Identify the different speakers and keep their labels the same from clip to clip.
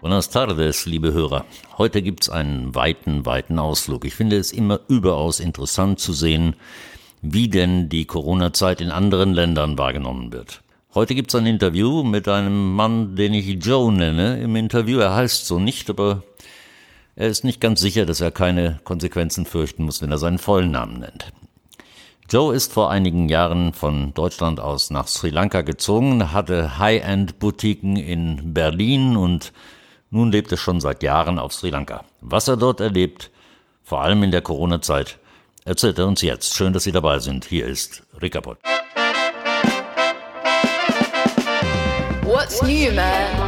Speaker 1: Buenas tardes, liebe Hörer. Heute gibt's einen weiten, weiten Ausflug. Ich finde es immer überaus interessant zu sehen, wie denn die Corona-Zeit in anderen Ländern wahrgenommen wird. Heute gibt's ein Interview mit einem Mann, den ich Joe nenne. Im Interview, er heißt so nicht, aber er ist nicht ganz sicher, dass er keine Konsequenzen fürchten muss, wenn er seinen vollen Namen nennt. Joe ist vor einigen Jahren von Deutschland aus nach Sri Lanka gezogen, hatte High-End-Boutiquen in Berlin und nun lebt er schon seit Jahren auf Sri Lanka. Was er dort erlebt, vor allem in der Corona-Zeit, erzählt er uns jetzt. Schön, dass Sie dabei sind. Hier ist Rickapod.
Speaker 2: What's new, man?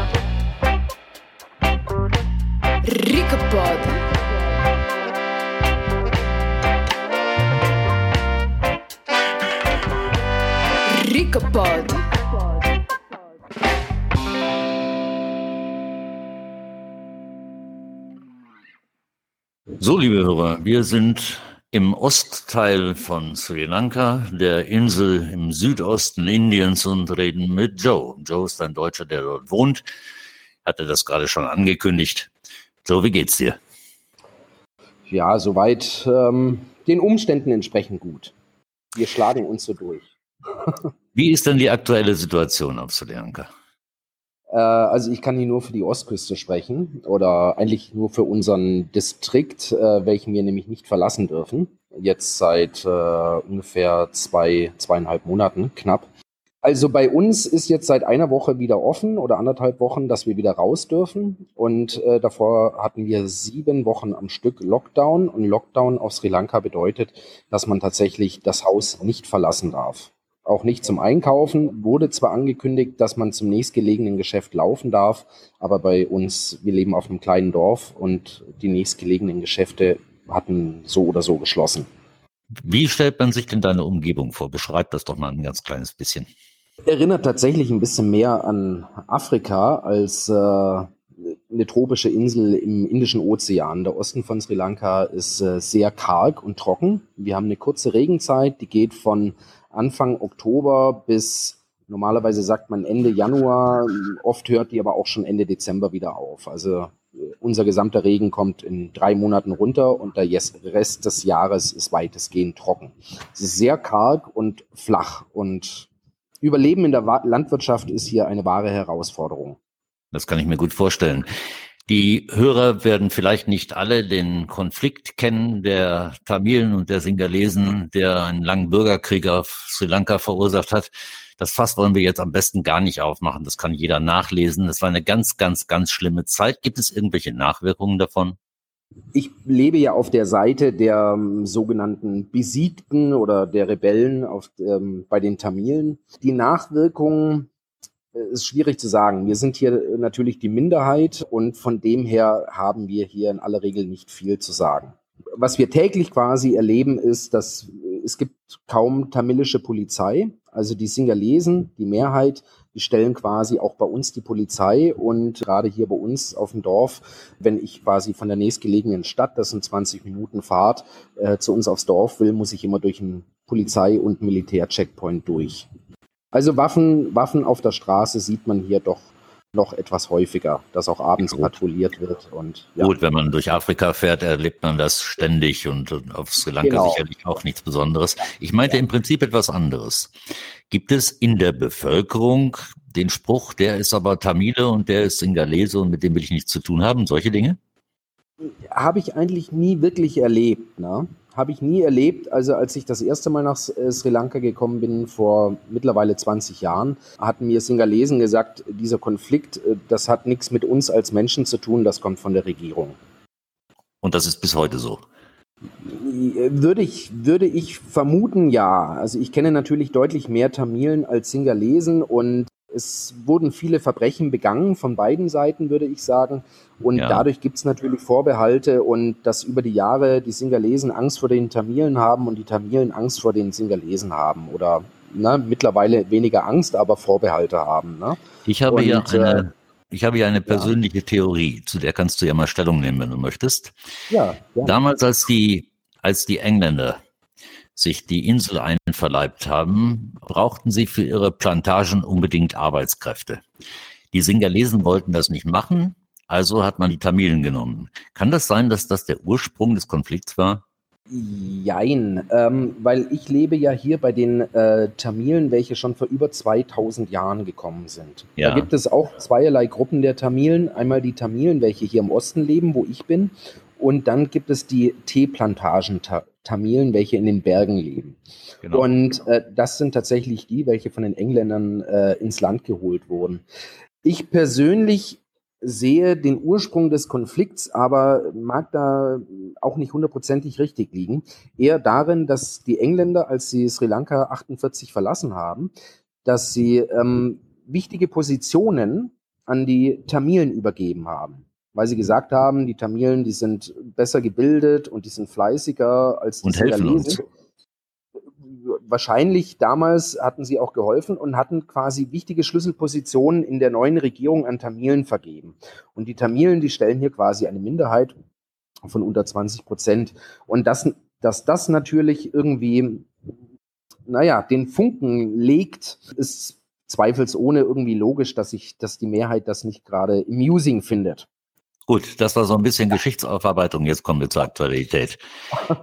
Speaker 2: Rickapod. Rickapod.
Speaker 1: So, liebe Hörer, wir sind im Ostteil von Sri Lanka, der Insel im Südosten Indiens und reden mit Joe. Joe ist ein Deutscher, der dort wohnt. Hatte das gerade schon angekündigt. Joe, wie geht's dir?
Speaker 3: Ja, soweit ähm, den Umständen entsprechend gut. Wir schlagen uns so durch.
Speaker 1: wie ist denn die aktuelle Situation auf Sri Lanka?
Speaker 3: Äh, also ich kann hier nur für die Ostküste sprechen oder eigentlich nur für unseren Distrikt, äh, welchen wir nämlich nicht verlassen dürfen. Jetzt seit äh, ungefähr zwei, zweieinhalb Monaten knapp. Also bei uns ist jetzt seit einer Woche wieder offen oder anderthalb Wochen, dass wir wieder raus dürfen. Und äh, davor hatten wir sieben Wochen am Stück Lockdown. Und Lockdown auf Sri Lanka bedeutet, dass man tatsächlich das Haus nicht verlassen darf auch nicht zum Einkaufen. Wurde zwar angekündigt, dass man zum nächstgelegenen Geschäft laufen darf, aber bei uns, wir leben auf einem kleinen Dorf und die nächstgelegenen Geschäfte hatten so oder so geschlossen.
Speaker 1: Wie stellt man sich denn deine Umgebung vor? Beschreib das doch mal ein ganz kleines bisschen.
Speaker 3: Erinnert tatsächlich ein bisschen mehr an Afrika als äh, eine tropische Insel im Indischen Ozean. Der Osten von Sri Lanka ist äh, sehr karg und trocken. Wir haben eine kurze Regenzeit, die geht von Anfang Oktober bis normalerweise sagt man Ende Januar, oft hört die aber auch schon Ende Dezember wieder auf. Also äh, unser gesamter Regen kommt in drei Monaten runter und der Rest des Jahres ist weitestgehend trocken. Es ist sehr karg und flach und Überleben in der Landwirtschaft ist hier eine wahre Herausforderung.
Speaker 1: Das kann ich mir gut vorstellen. Die Hörer werden vielleicht nicht alle den Konflikt kennen der Tamilen und der Singalesen, der einen langen Bürgerkrieg auf Sri Lanka verursacht hat. Das Fass wollen wir jetzt am besten gar nicht aufmachen. Das kann jeder nachlesen. Das war eine ganz, ganz, ganz schlimme Zeit. Gibt es irgendwelche Nachwirkungen davon?
Speaker 3: Ich lebe ja auf der Seite der um, ähm, sogenannten Besiegten oder der Rebellen auf, ähm, bei den Tamilen. Die Nachwirkungen ist schwierig zu sagen. Wir sind hier natürlich die Minderheit und von dem her haben wir hier in aller Regel nicht viel zu sagen. Was wir täglich quasi erleben, ist, dass es gibt kaum tamilische Polizei. Also die Singalesen, die Mehrheit, stellen quasi auch bei uns die Polizei und gerade hier bei uns auf dem Dorf, wenn ich quasi von der nächstgelegenen Stadt, das sind 20 Minuten Fahrt, äh, zu uns aufs Dorf will, muss ich immer durch einen Polizei- und Militärcheckpoint durch. Also Waffen, Waffen auf der Straße sieht man hier doch noch etwas häufiger, dass auch abends Gut. patrouilliert wird. Und,
Speaker 1: ja. Gut, wenn man durch Afrika fährt, erlebt man das ständig und auf Sri Lanka genau. sicherlich auch nichts Besonderes. Ich meinte ja. im Prinzip etwas anderes. Gibt es in der Bevölkerung den Spruch, der ist aber Tamile und der ist Singalese und mit dem will ich nichts zu tun haben, solche Dinge?
Speaker 3: Habe ich eigentlich nie wirklich erlebt. Ne? Habe ich nie erlebt. Also als ich das erste Mal nach äh, Sri Lanka gekommen bin, vor mittlerweile 20 Jahren, hatten mir Singalesen gesagt, dieser Konflikt, äh, das hat nichts mit uns als Menschen zu tun, das kommt von der Regierung.
Speaker 1: Und das ist bis heute so?
Speaker 3: Würde ich, würde ich vermuten, ja. Also ich kenne natürlich deutlich mehr Tamilen als Singalesen und es wurden viele Verbrechen begangen von beiden Seiten, würde ich sagen. Und ja. dadurch gibt es natürlich Vorbehalte und dass über die Jahre die Singalesen Angst vor den Tamilen haben und die Tamilen Angst vor den Singalesen haben oder ne, mittlerweile weniger Angst, aber Vorbehalte haben. Ne?
Speaker 1: Ich habe und, hier eine, Ich habe ja eine persönliche ja. Theorie, zu der kannst du ja mal Stellung nehmen, wenn du möchtest.
Speaker 3: Ja. ja.
Speaker 1: Damals, als die, als die Engländer sich die Insel einverleibt haben, brauchten sie für ihre Plantagen unbedingt Arbeitskräfte. Die Singalesen wollten das nicht machen, also hat man die Tamilen genommen. Kann das sein, dass das der Ursprung des Konflikts war?
Speaker 3: Jein, ähm, weil ich lebe ja hier bei den äh, Tamilen, welche schon vor über 2000 Jahren gekommen sind. Ja. Da gibt es auch zweierlei Gruppen der Tamilen. Einmal die Tamilen, welche hier im Osten leben, wo ich bin. Und dann gibt es die Teeplantagen Tamilen, welche in den Bergen leben. Genau. Und äh, das sind tatsächlich die, welche von den Engländern äh, ins Land geholt wurden. Ich persönlich sehe den Ursprung des Konflikts, aber mag da auch nicht hundertprozentig richtig liegen. Eher darin, dass die Engländer, als sie Sri Lanka 48 verlassen haben, dass sie ähm, wichtige Positionen an die Tamilen übergeben haben. Weil sie gesagt haben, die Tamilen, die sind besser gebildet und die sind fleißiger als die
Speaker 1: Singalesen
Speaker 3: wahrscheinlich damals hatten sie auch geholfen und hatten quasi wichtige Schlüsselpositionen in der neuen Regierung an Tamilen vergeben. Und die Tamilen, die stellen hier quasi eine Minderheit von unter 20 Prozent. Und das, dass das natürlich irgendwie, naja, den Funken legt, ist zweifelsohne irgendwie logisch, dass ich, dass die Mehrheit das nicht gerade amusing findet.
Speaker 1: Gut, das war so ein bisschen Geschichtsaufarbeitung. Jetzt kommen wir zur Aktualität.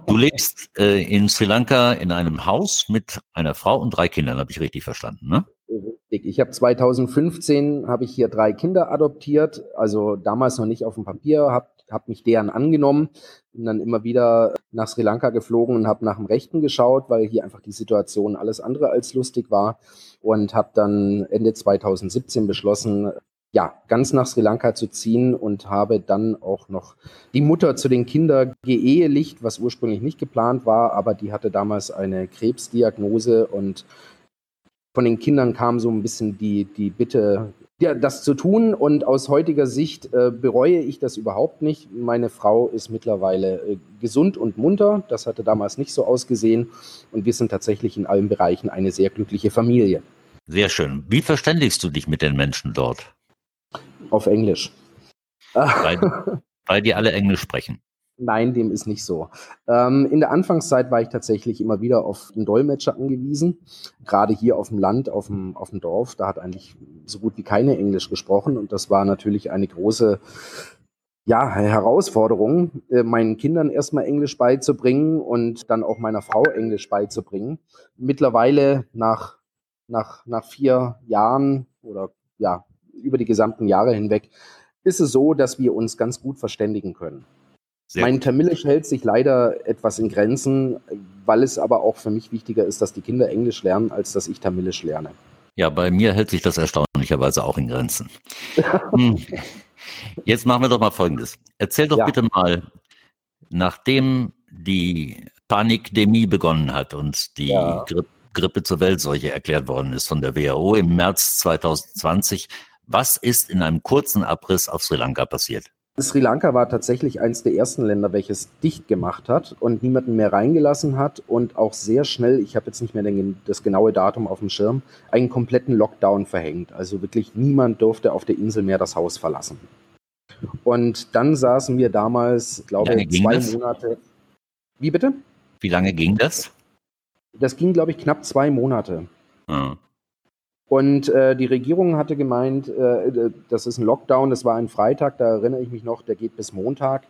Speaker 1: Du lebst äh, in Sri Lanka in einem Haus mit einer Frau und drei Kindern, habe ich richtig verstanden, ne?
Speaker 3: Richtig. Ich habe 2015 habe ich hier drei Kinder adoptiert, also damals noch nicht auf dem Papier, habe hab mich deren angenommen, bin dann immer wieder nach Sri Lanka geflogen und habe nach dem Rechten geschaut, weil hier einfach die Situation alles andere als lustig war und habe dann Ende 2017 beschlossen, ja, ganz nach Sri Lanka zu ziehen und habe dann auch noch die Mutter zu den Kindern geehelicht, was ursprünglich nicht geplant war, aber die hatte damals eine Krebsdiagnose und von den Kindern kam so ein bisschen die, die Bitte, ja, das zu tun. Und aus heutiger Sicht äh, bereue ich das überhaupt nicht. Meine Frau ist mittlerweile äh, gesund und munter. Das hatte damals nicht so ausgesehen. Und wir sind tatsächlich in allen Bereichen eine sehr glückliche Familie.
Speaker 1: Sehr schön. Wie verständigst du dich mit den Menschen dort?
Speaker 3: Auf Englisch.
Speaker 1: Weil, weil die alle Englisch sprechen.
Speaker 3: Nein, dem ist nicht so. Ähm, in der Anfangszeit war ich tatsächlich immer wieder auf einen Dolmetscher angewiesen. Gerade hier auf dem Land, auf dem, auf dem Dorf, da hat eigentlich so gut wie keine Englisch gesprochen. Und das war natürlich eine große ja, Herausforderung, äh, meinen Kindern erstmal Englisch beizubringen und dann auch meiner Frau Englisch beizubringen. Mittlerweile nach, nach, nach vier Jahren oder ja, über die gesamten Jahre hinweg, ist es so, dass wir uns ganz gut verständigen können. Sehr mein Tamilisch hält sich leider etwas in Grenzen, weil es aber auch für mich wichtiger ist, dass die Kinder Englisch lernen, als dass ich Tamilisch lerne.
Speaker 1: Ja, bei mir hält sich das erstaunlicherweise auch in Grenzen. hm. Jetzt machen wir doch mal Folgendes. Erzähl doch ja. bitte mal, nachdem die Panikdemie begonnen hat und die ja. Grippe zur Weltseuche erklärt worden ist von der WHO im März 2020, was ist in einem kurzen Abriss auf Sri Lanka passiert?
Speaker 3: Sri Lanka war tatsächlich eines der ersten Länder, welches dicht gemacht hat und niemanden mehr reingelassen hat und auch sehr schnell, ich habe jetzt nicht mehr das genaue Datum auf dem Schirm, einen kompletten Lockdown verhängt. Also wirklich niemand durfte auf der Insel mehr das Haus verlassen. Und dann saßen wir damals, glaube ich, zwei das? Monate. Wie bitte?
Speaker 1: Wie lange ging das?
Speaker 3: Das ging, glaube ich, knapp zwei Monate. Ah. Und äh, die Regierung hatte gemeint, äh, das ist ein Lockdown, das war ein Freitag, da erinnere ich mich noch, der geht bis Montag.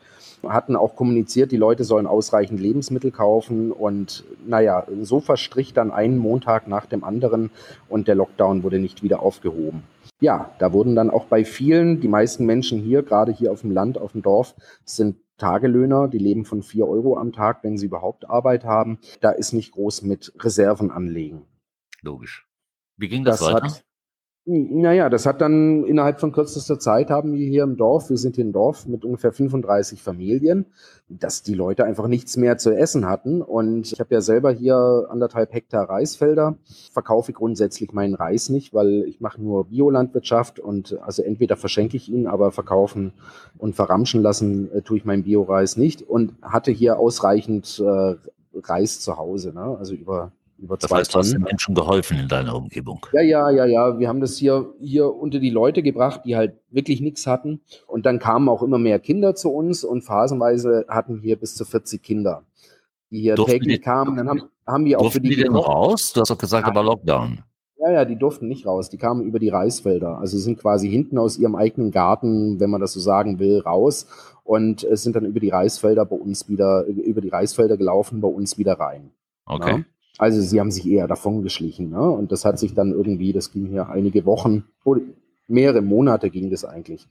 Speaker 3: Hatten auch kommuniziert, die Leute sollen ausreichend Lebensmittel kaufen. Und naja, so verstrich dann ein Montag nach dem anderen und der Lockdown wurde nicht wieder aufgehoben. Ja, da wurden dann auch bei vielen, die meisten Menschen hier, gerade hier auf dem Land, auf dem Dorf, sind Tagelöhner, die leben von vier Euro am Tag, wenn sie überhaupt Arbeit haben. Da ist nicht groß mit Reserven anlegen.
Speaker 1: Logisch. Wie ging das, das weiter? Hat,
Speaker 3: naja, das hat dann innerhalb von kürzester Zeit haben wir hier im Dorf, wir sind hier ein Dorf mit ungefähr 35 Familien, dass die Leute einfach nichts mehr zu essen hatten. Und ich habe ja selber hier anderthalb Hektar Reisfelder, verkaufe grundsätzlich meinen Reis nicht, weil ich mache nur Biolandwirtschaft und also entweder verschenke ich ihn, aber verkaufen und verramschen lassen äh, tue ich meinen Bioreis nicht und hatte hier ausreichend äh, Reis zu Hause, ne? also über über
Speaker 1: Das
Speaker 3: zwei
Speaker 1: heißt, du hast den Menschen geholfen in deiner Umgebung.
Speaker 3: Ja, ja, ja, ja. Wir haben das hier, hier unter die Leute gebracht, die halt wirklich nichts hatten. Und dann kamen auch immer mehr Kinder zu uns und phasenweise hatten wir bis zu 40 Kinder, die hier
Speaker 1: Durften
Speaker 3: täglich
Speaker 1: die-
Speaker 3: kamen. Dann haben, haben wir auch für die
Speaker 1: die denn
Speaker 3: gekocht.
Speaker 1: raus? Du hast doch gesagt,
Speaker 3: Ja.
Speaker 1: war Lockdown.
Speaker 3: Ja, ja, die durften nicht raus. Die kamen über die Reisfelder. Also sind quasi hinten aus ihrem eigenen Garten, wenn man das so sagen will, raus und äh, sind dann über die Reisfelder bei uns wieder, über die Reisfelder gelaufen, bei uns wieder rein.
Speaker 1: Okay.
Speaker 3: Ja? Also sie haben sich eher davon geschlichen. Ne? Und das hat sich dann irgendwie, das ging hier einige Wochen, oder mehrere Monate ging das eigentlich.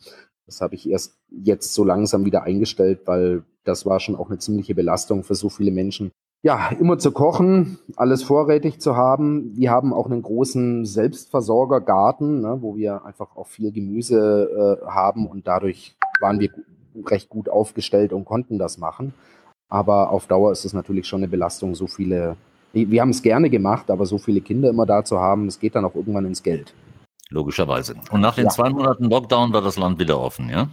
Speaker 3: Das habe ich erst jetzt so langsam wieder eingestellt, weil das war schon auch eine ziemliche Belastung für so viele Menschen. Ja, immer zu kochen, alles vorrätig zu haben. Wir haben auch einen großen Selbstversorgergarten, ne, wo wir einfach auch viel Gemüse äh, haben und dadurch waren wir recht gut aufgestellt und konnten das machen. Aber auf Dauer ist es natürlich schon eine Belastung, so viele. Wir haben es gerne gemacht, aber so viele Kinder immer da zu haben, es geht dann auch irgendwann ins Geld.
Speaker 1: Logischerweise. Und nach den
Speaker 3: Ja.
Speaker 1: zwei Monaten Lockdown war das Land wieder offen, ja?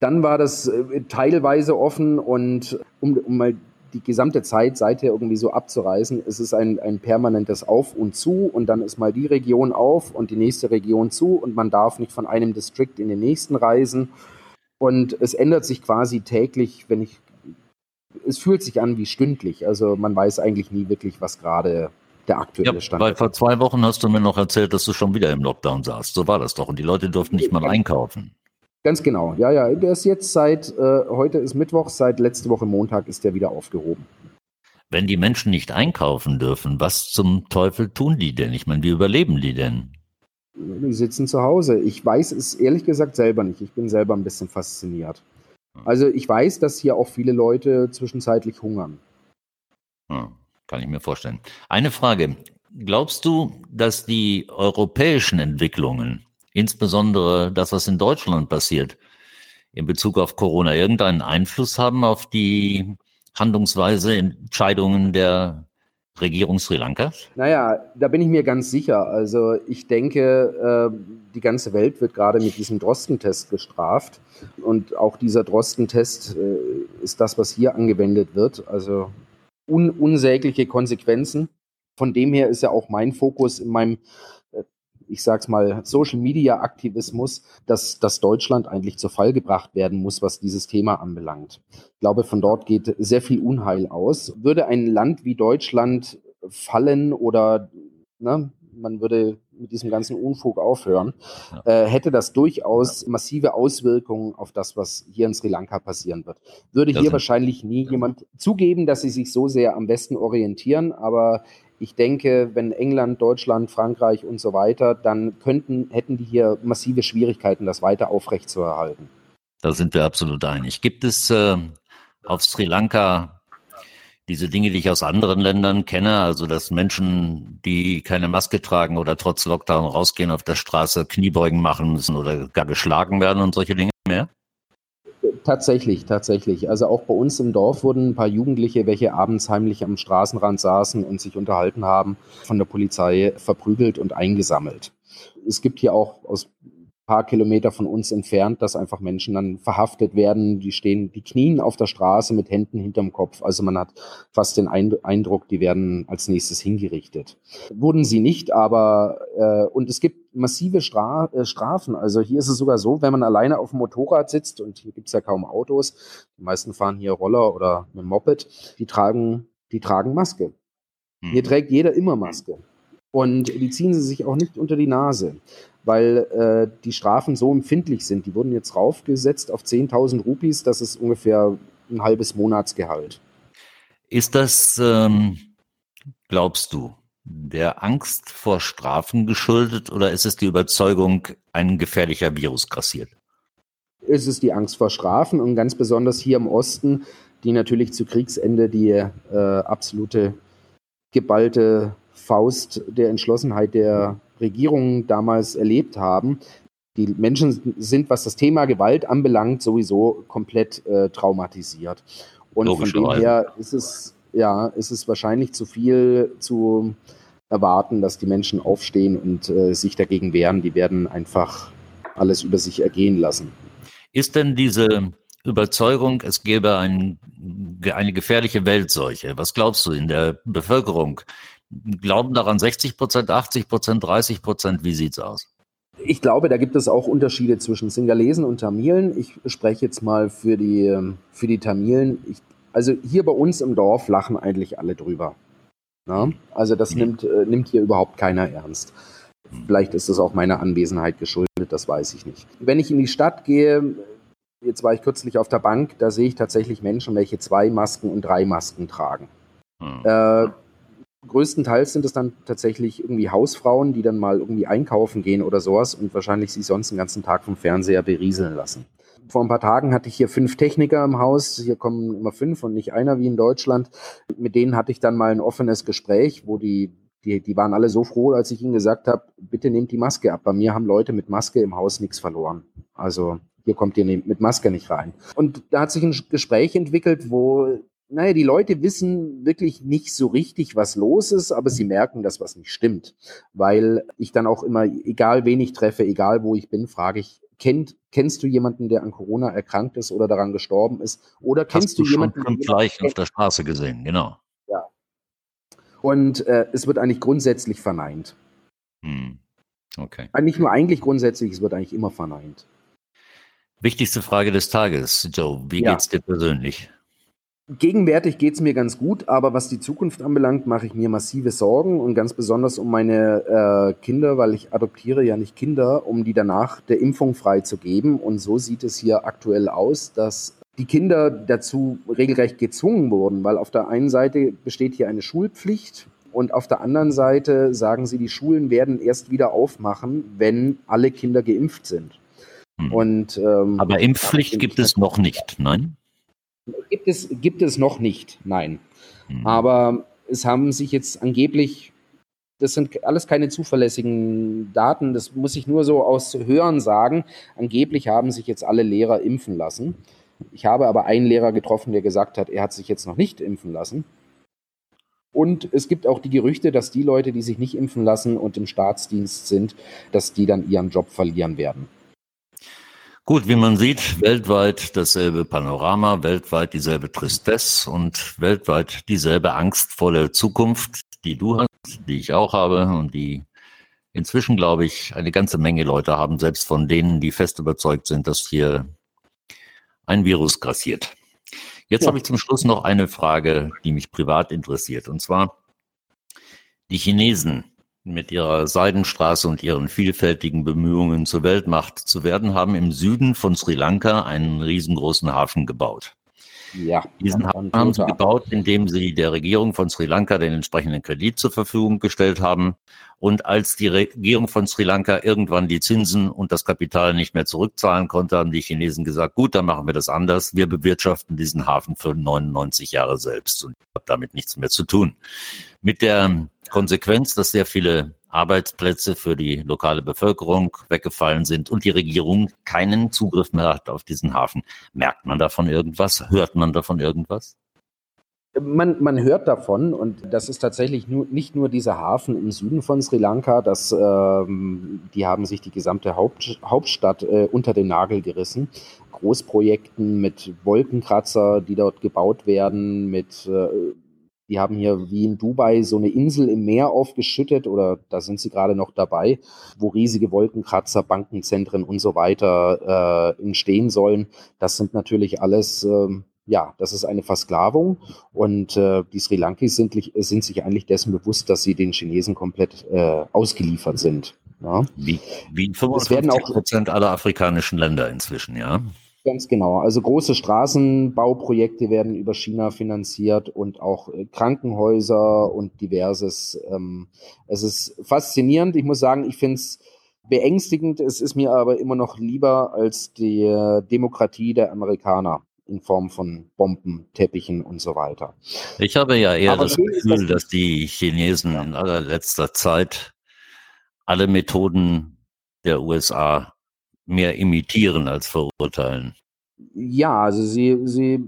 Speaker 3: Dann war das äh, teilweise offen und um, um mal die gesamte Zeit seither irgendwie so abzureißen, es ist ein, ein permanentes Auf und Zu und dann ist mal die Region auf und die nächste Region zu und man darf nicht von einem Distrikt in den nächsten reisen. Und es ändert sich quasi täglich, wenn ich, es fühlt sich an wie stündlich. Also man weiß eigentlich nie wirklich, was gerade der aktuelle
Speaker 1: Ja,
Speaker 3: Stand
Speaker 1: weil
Speaker 3: ist.
Speaker 1: vor zwei Wochen hast du mir noch erzählt, dass du schon wieder im Lockdown saßt. So war das doch. Und die Leute durften nicht mal einkaufen.
Speaker 3: Ganz genau, ja, ja. Der ist jetzt seit, äh, heute ist Mittwoch, seit letzte Woche Montag ist der wieder aufgehoben.
Speaker 1: Wenn die Menschen nicht einkaufen dürfen, was zum Teufel tun die denn? Ich meine, wie überleben die denn?
Speaker 3: Die sitzen zu Hause. Ich weiß es ehrlich gesagt selber nicht. Ich bin selber ein bisschen fasziniert. Also ich weiß, dass hier auch viele Leute zwischenzeitlich hungern.
Speaker 1: Hm, kann ich mir vorstellen. Eine Frage. Glaubst du, dass die europäischen Entwicklungen, insbesondere das, was in Deutschland passiert, in Bezug auf Corona irgendeinen Einfluss haben auf die Handlungsweise, Entscheidungen der Regierung Sri Lankas?
Speaker 3: Naja, da bin ich mir ganz sicher. Also ich denke, äh, die ganze Welt wird gerade mit diesem Drosten-Test gestraft. Und auch dieser Drosten-Test äh, ist das, was hier angewendet wird. Also un unsägliche Konsequenzen. Von dem her ist ja auch mein Fokus in meinem, ich sag's mal, Social-Media-Aktivismus, dass, dass Deutschland eigentlich zur Fall gebracht werden muss, was dieses Thema anbelangt. Ich glaube, von dort geht sehr viel Unheil aus. Würde ein Land wie Deutschland fallen oder ne, man würde mit diesem ganzen Unfug aufhören, äh, hätte das durchaus massive Auswirkungen auf das, was hier in Sri Lanka passieren wird. Würde
Speaker 1: Das
Speaker 3: hier wahrscheinlich nie jemand zugeben, dass sie sich so sehr am Westen orientieren, aber ich denke, wenn England, Deutschland, Frankreich und so weiter, dann könnten, hätten die hier massive Schwierigkeiten, das weiter aufrechtzuerhalten.
Speaker 1: Da sind wir absolut einig. Gibt es äh, auf Sri Lanka diese Dinge, die ich aus anderen Ländern kenne, also dass Menschen, die keine Maske tragen oder trotz Lockdown rausgehen auf der Straße, Kniebeugen machen müssen oder gar geschlagen werden und solche Dinge mehr?
Speaker 3: Tatsächlich, tatsächlich. Also auch bei uns im Dorf wurden ein paar Jugendliche, welche abends heimlich am Straßenrand saßen und sich unterhalten haben, von der Polizei verprügelt und eingesammelt. Es gibt hier auch aus ein paar Kilometer von uns entfernt, dass einfach Menschen dann verhaftet werden. Die stehen, die knien auf der Straße mit Händen hinterm Kopf. Also man hat fast den Eind- Eindruck, die werden als nächstes hingerichtet. Wurden sie nicht, aber äh, und es gibt massive Stra äh, Strafen. Also hier ist es sogar so, wenn man alleine auf dem Motorrad sitzt und hier gibt's ja kaum Autos, die meisten fahren hier Roller oder mit Moped, die tragen, die tragen Maske. Hier
Speaker 1: Hm.
Speaker 3: trägt jeder immer Maske. Und die ziehen sie sich auch nicht unter die Nase, weil äh, die Strafen so empfindlich sind. Die wurden jetzt raufgesetzt auf 10.000 Rupees, das ist ungefähr ein halbes Monatsgehalt.
Speaker 1: Ist das, ähm, glaubst du, der Angst vor Strafen geschuldet oder ist es die Überzeugung, ein gefährlicher Virus grassiert?
Speaker 3: Es ist die Angst vor Strafen und ganz besonders hier im Osten, die natürlich zu Kriegsende die äh, absolute geballte Faust der Entschlossenheit der Regierung damals erlebt haben. Die Menschen sind, was das Thema Gewalt anbelangt, sowieso komplett äh, traumatisiert. Und von dem her ist es, ja, ist es wahrscheinlich zu viel zu erwarten, dass die Menschen aufstehen und äh, sich dagegen wehren. Die werden einfach alles über sich ergehen lassen.
Speaker 1: Ist denn diese Überzeugung, es gäbe ein eine gefährliche Weltseuche. Was glaubst du in der Bevölkerung? Glauben daran 60 Prozent, 80 Prozent, 30 Prozent? Wie sieht's aus?
Speaker 3: Ich glaube, da gibt es auch Unterschiede zwischen Singalesen und Tamilen. Ich spreche jetzt mal für die, ähm, für die Tamilen. Ich, also hier bei uns im Dorf lachen eigentlich alle drüber. Na? Also das mhm. nimmt, äh, nimmt hier überhaupt keiner ernst. Vielleicht ist das auch meiner Anwesenheit geschuldet, das weiß ich nicht. Wenn ich in die Stadt gehe, jetzt war ich kürzlich auf der Bank, da sehe ich tatsächlich Menschen, welche zwei Masken und drei Masken tragen. Mhm. Äh, größtenteils sind es dann tatsächlich irgendwie Hausfrauen, die dann mal irgendwie einkaufen gehen oder sowas und wahrscheinlich sich sonst den ganzen Tag vom Fernseher berieseln lassen. Vor ein paar Tagen hatte ich hier fünf Techniker im Haus. Hier kommen immer fünf und nicht einer wie in Deutschland. Mit denen hatte ich dann mal ein offenes Gespräch, wo die, die, die waren alle so froh, als ich ihnen gesagt habe, bitte nehmt die Maske ab. Bei mir haben Leute mit Maske im Haus nichts verloren. Also hier kommt ihr mit Maske nicht rein. Und da hat sich ein Gespräch entwickelt, wo naja, die Leute wissen wirklich nicht so richtig, was los ist, aber sie merken, dass was nicht stimmt. Weil ich dann auch immer, egal wen ich treffe, egal wo ich bin, frage ich, kennt, kennst du jemanden, der an Corona erkrankt ist oder daran gestorben ist? Oder kennst
Speaker 1: du,
Speaker 3: du jemanden,
Speaker 1: schon gleich auf der Straße gesehen, genau.
Speaker 3: Ja. Und äh, es wird eigentlich grundsätzlich verneint.
Speaker 1: Hm. Okay.
Speaker 3: Nicht nur eigentlich grundsätzlich, es wird eigentlich immer verneint.
Speaker 1: Wichtigste Frage des Tages, Joe. Wie ja. geht's dir persönlich?
Speaker 3: Gegenwärtig geht es mir ganz gut, aber was die Zukunft anbelangt, mache ich mir massive Sorgen und ganz besonders um meine äh, Kinder, weil ich adoptiere ja nicht Kinder, um die danach der Impfung freizugeben. Und so sieht es hier aktuell aus, dass die Kinder dazu regelrecht gezwungen wurden, weil auf der einen Seite besteht hier eine Schulpflicht und auf der anderen Seite sagen sie, die Schulen werden erst wieder aufmachen, wenn alle Kinder geimpft sind.
Speaker 1: Hm. Und, ähm, Aber Impfpflicht gibt es noch nicht, nein?
Speaker 3: Gibt es, gibt es noch nicht, nein. Mhm. Aber es haben sich jetzt angeblich, das sind alles keine zuverlässigen Daten, das muss ich nur so aus Hören sagen, angeblich haben sich jetzt alle Lehrer impfen lassen. Ich habe aber einen Lehrer getroffen, der gesagt hat, er hat sich jetzt noch nicht impfen lassen. Und es gibt auch die Gerüchte, dass die Leute, die sich nicht impfen lassen und im Staatsdienst sind, dass die dann ihren Job verlieren werden.
Speaker 1: Gut, wie man sieht, weltweit dasselbe Panorama, weltweit dieselbe Tristesse und weltweit dieselbe angstvolle Zukunft, die du hast, die ich auch habe und die inzwischen, glaube ich, eine ganze Menge Leute haben, selbst von denen, die fest überzeugt sind, dass hier ein Virus grassiert. Jetzt ja. habe ich zum Schluss noch eine Frage, die mich privat interessiert. Und zwar, die Chinesen mit ihrer Seidenstraße und ihren vielfältigen Bemühungen zur Weltmacht zu werden, haben im Süden von Sri Lanka einen riesengroßen Hafen gebaut. Ja, Diesen Hafen haben sie gebaut, indem sie der Regierung von Sri Lanka den entsprechenden Kredit zur Verfügung gestellt haben. Und als die Regierung von Sri Lanka irgendwann die Zinsen und das Kapital nicht mehr zurückzahlen konnte, haben die Chinesen gesagt, gut, dann machen wir das anders. Wir bewirtschaften diesen Hafen für 99 Jahre selbst und habe damit nichts mehr zu tun. Mit der Konsequenz, dass sehr viele Arbeitsplätze für die lokale Bevölkerung weggefallen sind und die Regierung keinen Zugriff mehr hat auf diesen Hafen. Merkt man davon irgendwas? Hört man davon irgendwas?
Speaker 3: Man, man hört davon und das ist tatsächlich nur, nicht nur dieser Hafen im Süden von Sri Lanka, das, ähm, die haben sich die gesamte Haupt, Hauptstadt äh, unter den Nagel gerissen. Großprojekten mit Wolkenkratzer, die dort gebaut werden, mit äh, die haben hier wie in Dubai so eine Insel im Meer aufgeschüttet oder da sind sie gerade noch dabei, wo riesige Wolkenkratzer, Bankenzentren und so weiter äh, entstehen sollen. Das sind natürlich alles, äh, ja, das ist eine Versklavung und äh, die Sri Lankis sind, sind sich eigentlich dessen bewusst, dass sie den Chinesen komplett äh, ausgeliefert sind. Ja.
Speaker 1: Wie, wie 55 Prozent aller afrikanischen Länder inzwischen, ja.
Speaker 3: Ganz genau. Also große Straßenbauprojekte werden über China finanziert und auch äh, Krankenhäuser und diverses. Ähm, es ist faszinierend. Ich muss sagen, ich finde es beängstigend. Es ist mir aber immer noch lieber als die äh, Demokratie der Amerikaner in Form von Bomben, Teppichen und so weiter.
Speaker 1: Ich habe ja eher aber das Gefühl, dass die Chinesen in allerletzter Zeit alle Methoden der USA mehr imitieren als verurteilen.
Speaker 3: Ja, also sie, sie,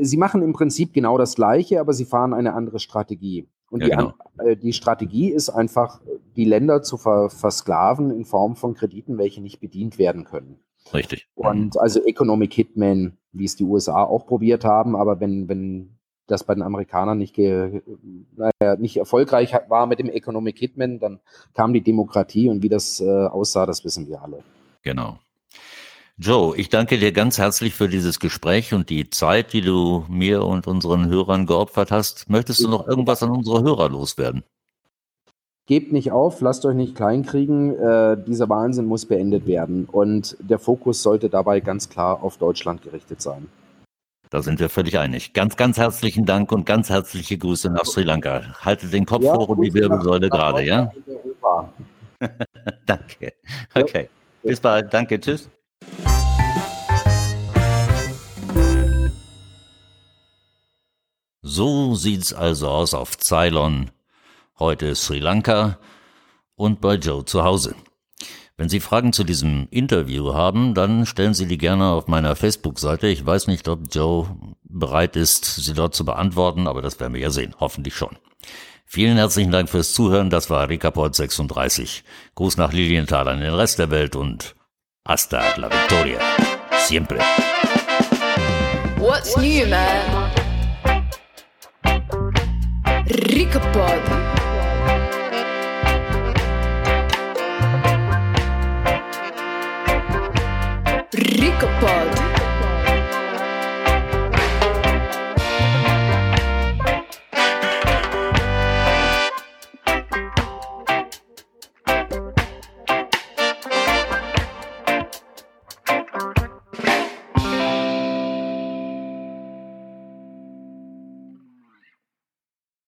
Speaker 3: sie machen im Prinzip genau das Gleiche, aber sie fahren eine andere Strategie. Und ja, die, genau. Äh, die, Strategie ist einfach, die Länder zu ver versklaven in Form von Krediten, welche nicht bedient werden können.
Speaker 1: Richtig.
Speaker 3: Und also Economic Hitman, wie es die USA auch probiert haben, aber wenn, wenn das bei den Amerikanern nicht, ge, naja, nicht erfolgreich war mit dem Economic Hitman, dann kam die Demokratie und wie das äh, aussah, das wissen wir alle.
Speaker 1: Genau. Joe, ich danke dir ganz herzlich für dieses Gespräch und die Zeit, die du mir und unseren Hörern geopfert hast. Möchtest du noch irgendwas an unsere Hörer loswerden?
Speaker 3: Gebt nicht auf, lasst euch nicht kleinkriegen. Äh, dieser Wahnsinn muss beendet werden. Und der Fokus sollte dabei ganz klar auf Deutschland gerichtet sein.
Speaker 1: Da sind wir völlig einig. Ganz, ganz herzlichen Dank und ganz herzliche Grüße nach Sri Lanka. Haltet den Kopf ja, hoch und die Wirbelsäule gerade, ja? Danke. Okay. Ja. Bis bald. Danke. Tschüss. So sieht's also aus auf Ceylon. Heute Sri Lanka und bei Joe zu Hause. Wenn Sie Fragen zu diesem Interview haben, dann stellen Sie die gerne auf meiner Facebook-Seite. Ich weiß nicht, ob Joe bereit ist, sie dort zu beantworten, aber das werden wir ja sehen. Hoffentlich schon. Vielen herzlichen Dank fürs Zuhören. Das war Ricaport 36. Gruß nach Lilienthal an den Rest der Welt und hasta la victoria. Siempre.
Speaker 2: What's new, man? Ricapod.